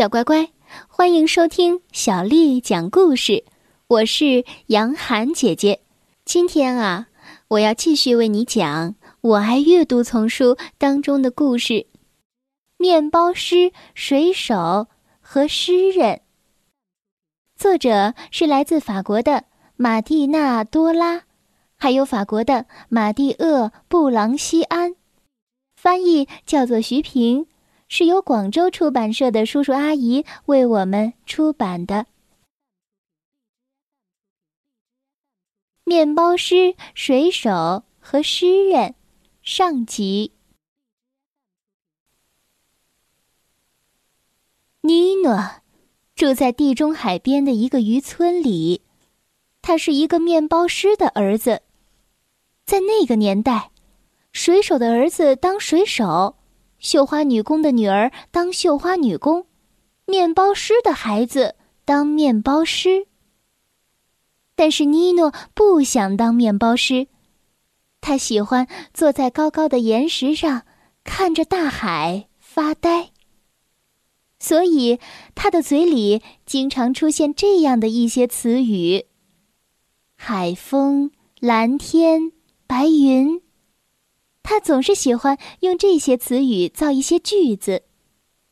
小乖乖，欢迎收听小丽讲故事。我是杨涵姐姐。今天啊，我要继续为你讲《我爱阅读》丛书当中的故事：面包师、水手和诗人。作者是来自法国的马蒂娜多拉，还有法国的马蒂厄布朗西安，翻译叫做徐平。是由广州出版社的叔叔阿姨为我们出版的《面包师、水手和诗人》上集。尼诺住在地中海边的一个渔村里，他是一个面包师的儿子。在那个年代，水手的儿子当水手。绣花女工的女儿当绣花女工，面包师的孩子当面包师。但是尼诺不想当面包师，他喜欢坐在高高的岩石上，看着大海发呆。所以他的嘴里经常出现这样的一些词语：海风、蓝天、白云。他总是喜欢用这些词语造一些句子，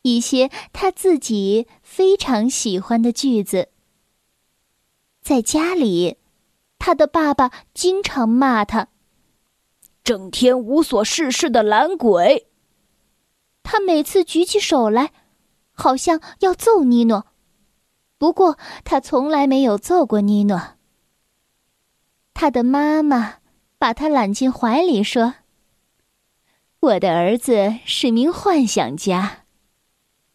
一些他自己非常喜欢的句子。在家里，他的爸爸经常骂他：“整天无所事事的懒鬼。”他每次举起手来，好像要揍尼诺，不过他从来没有揍过尼诺。他的妈妈把他揽进怀里说。我的儿子是名幻想家，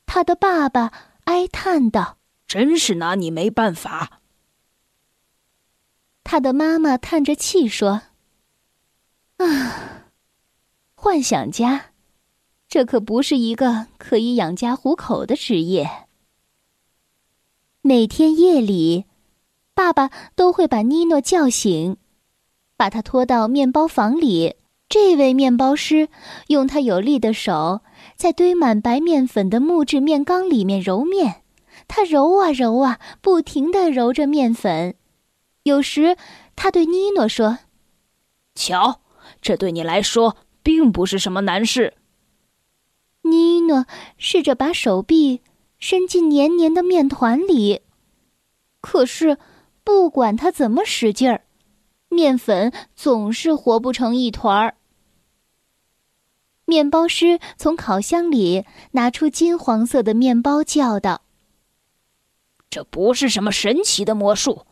他的爸爸哀叹道：“真是拿你没办法。”他的妈妈叹着气说：“啊，幻想家，这可不是一个可以养家糊口的职业。”每天夜里，爸爸都会把妮诺叫醒，把他拖到面包房里。这位面包师用他有力的手在堆满白面粉的木质面缸里面揉面，他揉啊揉啊，不停地揉着面粉。有时，他对尼诺说：“瞧，这对你来说并不是什么难事。”尼诺试着把手臂伸进黏黏的面团里，可是，不管他怎么使劲儿，面粉总是和不成一团儿。面包师从烤箱里拿出金黄色的面包，叫道：“这不是什么神奇的魔术，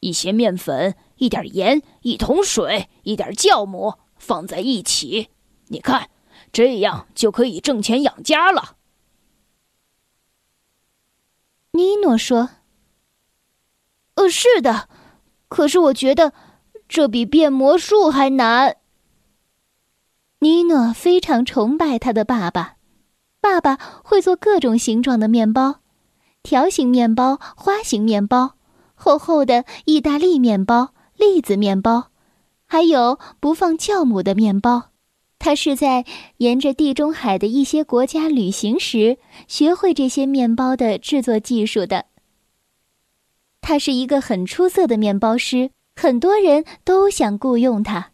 一些面粉、一点盐、一桶水、一点酵母放在一起，你看，这样就可以挣钱养家了。”尼诺说：“呃，是的，可是我觉得这比变魔术还难。”尼诺非常崇拜他的爸爸，爸爸会做各种形状的面包，条形面包、花形面包、厚厚的意大利面包、栗子面包，还有不放酵母的面包。他是在沿着地中海的一些国家旅行时学会这些面包的制作技术的。他是一个很出色的面包师，很多人都想雇佣他，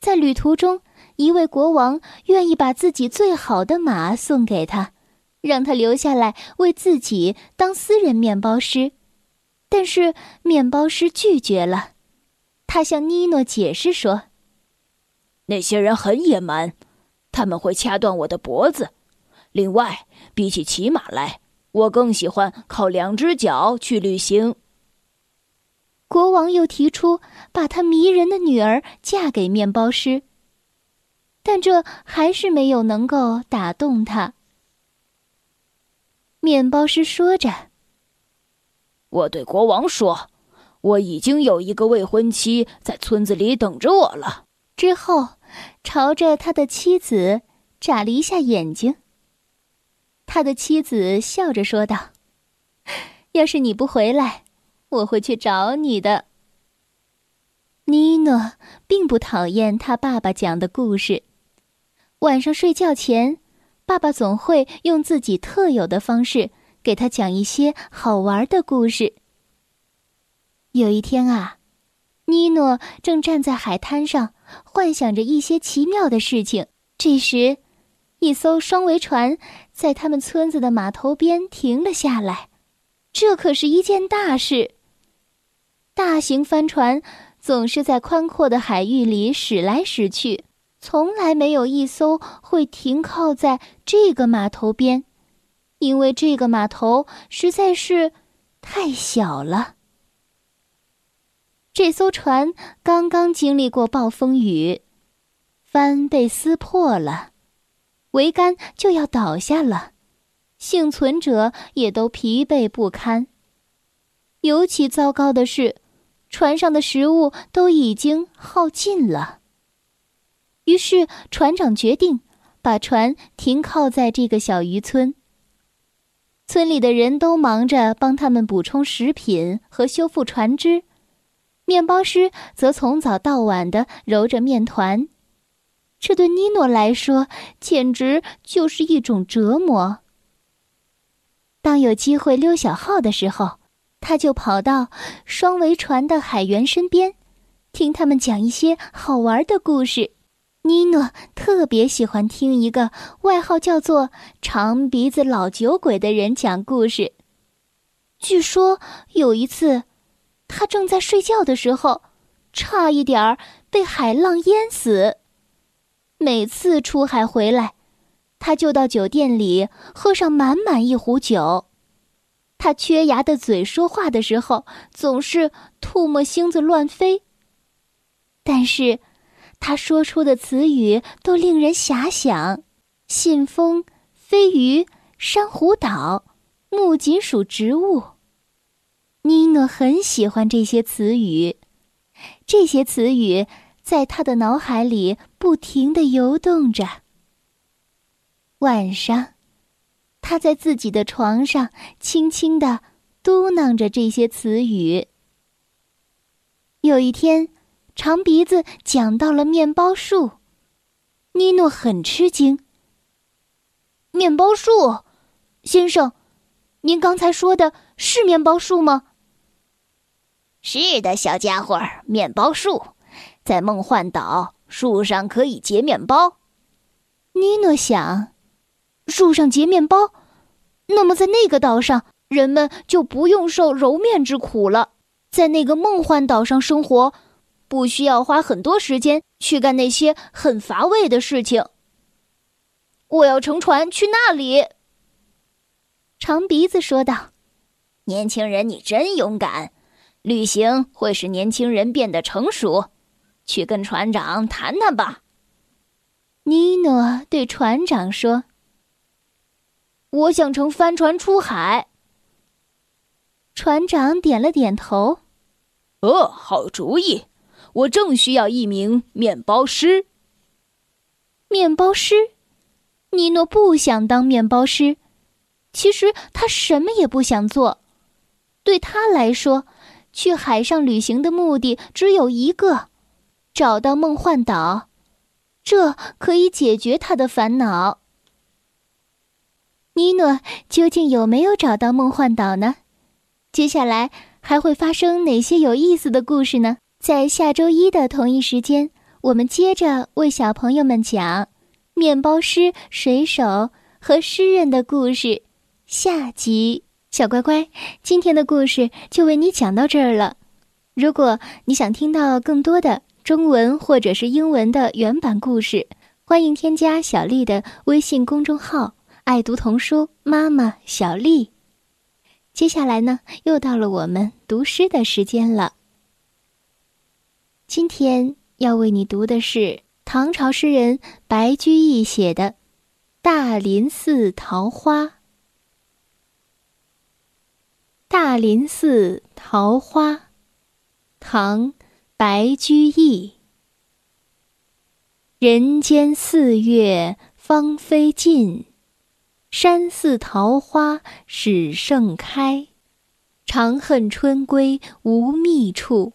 在旅途中。一位国王愿意把自己最好的马送给他，让他留下来为自己当私人面包师，但是面包师拒绝了。他向尼诺解释说：“那些人很野蛮，他们会掐断我的脖子。另外，比起骑马来，我更喜欢靠两只脚去旅行。”国王又提出把他迷人的女儿嫁给面包师。但这还是没有能够打动他。面包师说着：“我对国王说，我已经有一个未婚妻在村子里等着我了。”之后，朝着他的妻子眨了一下眼睛。他的妻子笑着说道：“要是你不回来，我会去找你的。”妮诺并不讨厌他爸爸讲的故事。晚上睡觉前，爸爸总会用自己特有的方式给他讲一些好玩的故事。有一天啊，尼诺正站在海滩上，幻想着一些奇妙的事情。这时，一艘双桅船在他们村子的码头边停了下来，这可是一件大事。大型帆船总是在宽阔的海域里驶来驶去，从来没有一艘会停靠在这个码头边，因为这个码头实在是太小了。这艘船刚刚经历过暴风雨。帆被撕破了，桅杆就要倒下了，幸存者也都疲惫不堪。尤其糟糕的是，船上的食物都已经耗尽了。于是船长决定把船停靠在这个小渔村。村里的人都忙着帮他们补充食品和修复船只，面包师则从早到晚的揉着面团。这对尼诺来说简直就是一种折磨。当有机会溜小号的时候，他就跑到双桅船的海员身边，听他们讲一些好玩的故事。尼诺特别喜欢听一个外号叫做“长鼻子老酒鬼”的人讲故事。据说有一次，他正在睡觉的时候，差一点儿被海浪淹死。每次出海回来，他就到酒店里喝上满满一壶酒。他缺牙的嘴说话的时候总是唾沫星子乱飞。但是，他说出的词语都令人遐想：信封、飞鱼、珊瑚岛、木槿属植物。尼诺很喜欢这些词语，这些词语。在他的脑海里不停的游动着。晚上，他在自己的床上轻轻的嘟囔着这些词语。有一天，长鼻子讲到了面包树，尼诺很吃惊。面包树，先生，您刚才说的是面包树吗？是的，小家伙，面包树。在梦幻岛，树上可以结面包。尼诺想，树上结面包，那么在那个岛上，人们就不用受揉面之苦了。在那个梦幻岛上生活，不需要花很多时间去干那些很乏味的事情。我要乘船去那里。长鼻子说道：“年轻人，你真勇敢！旅行会使年轻人变得成熟。”去跟船长谈谈吧。尼诺对船长说：“我想乘帆船出海。”船长点了点头：“哦，好主意！我正需要一名面包师。”面包师，尼诺不想当面包师。其实他什么也不想做。对他来说，去海上旅行的目的只有一个。找到梦幻岛，这可以解决他的烦恼。尼诺究竟有没有找到梦幻岛呢？接下来还会发生哪些有意思的故事呢？在下周一的同一时间，我们接着为小朋友们讲面包师、水手和诗人的故事。下集，小乖乖，今天的故事就为你讲到这儿了。如果你想听到更多的，中文或者是英文的原版故事，欢迎添加小丽的微信公众号“爱读童书妈妈小丽”。接下来呢，又到了我们读诗的时间了。今天要为你读的是唐朝诗人白居易写的《大林寺桃花》。《大林寺桃花》，唐。白居易：人间四月芳菲尽，山寺桃花始盛开。长恨春归无觅处，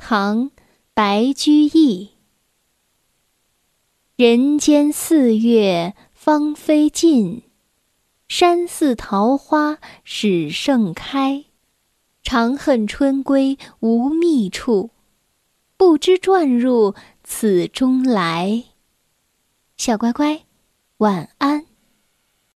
唐·白居易。人间四月芳菲尽，山寺桃花始盛开。长恨春归无觅处，不知转入此中来。小乖乖，晚安。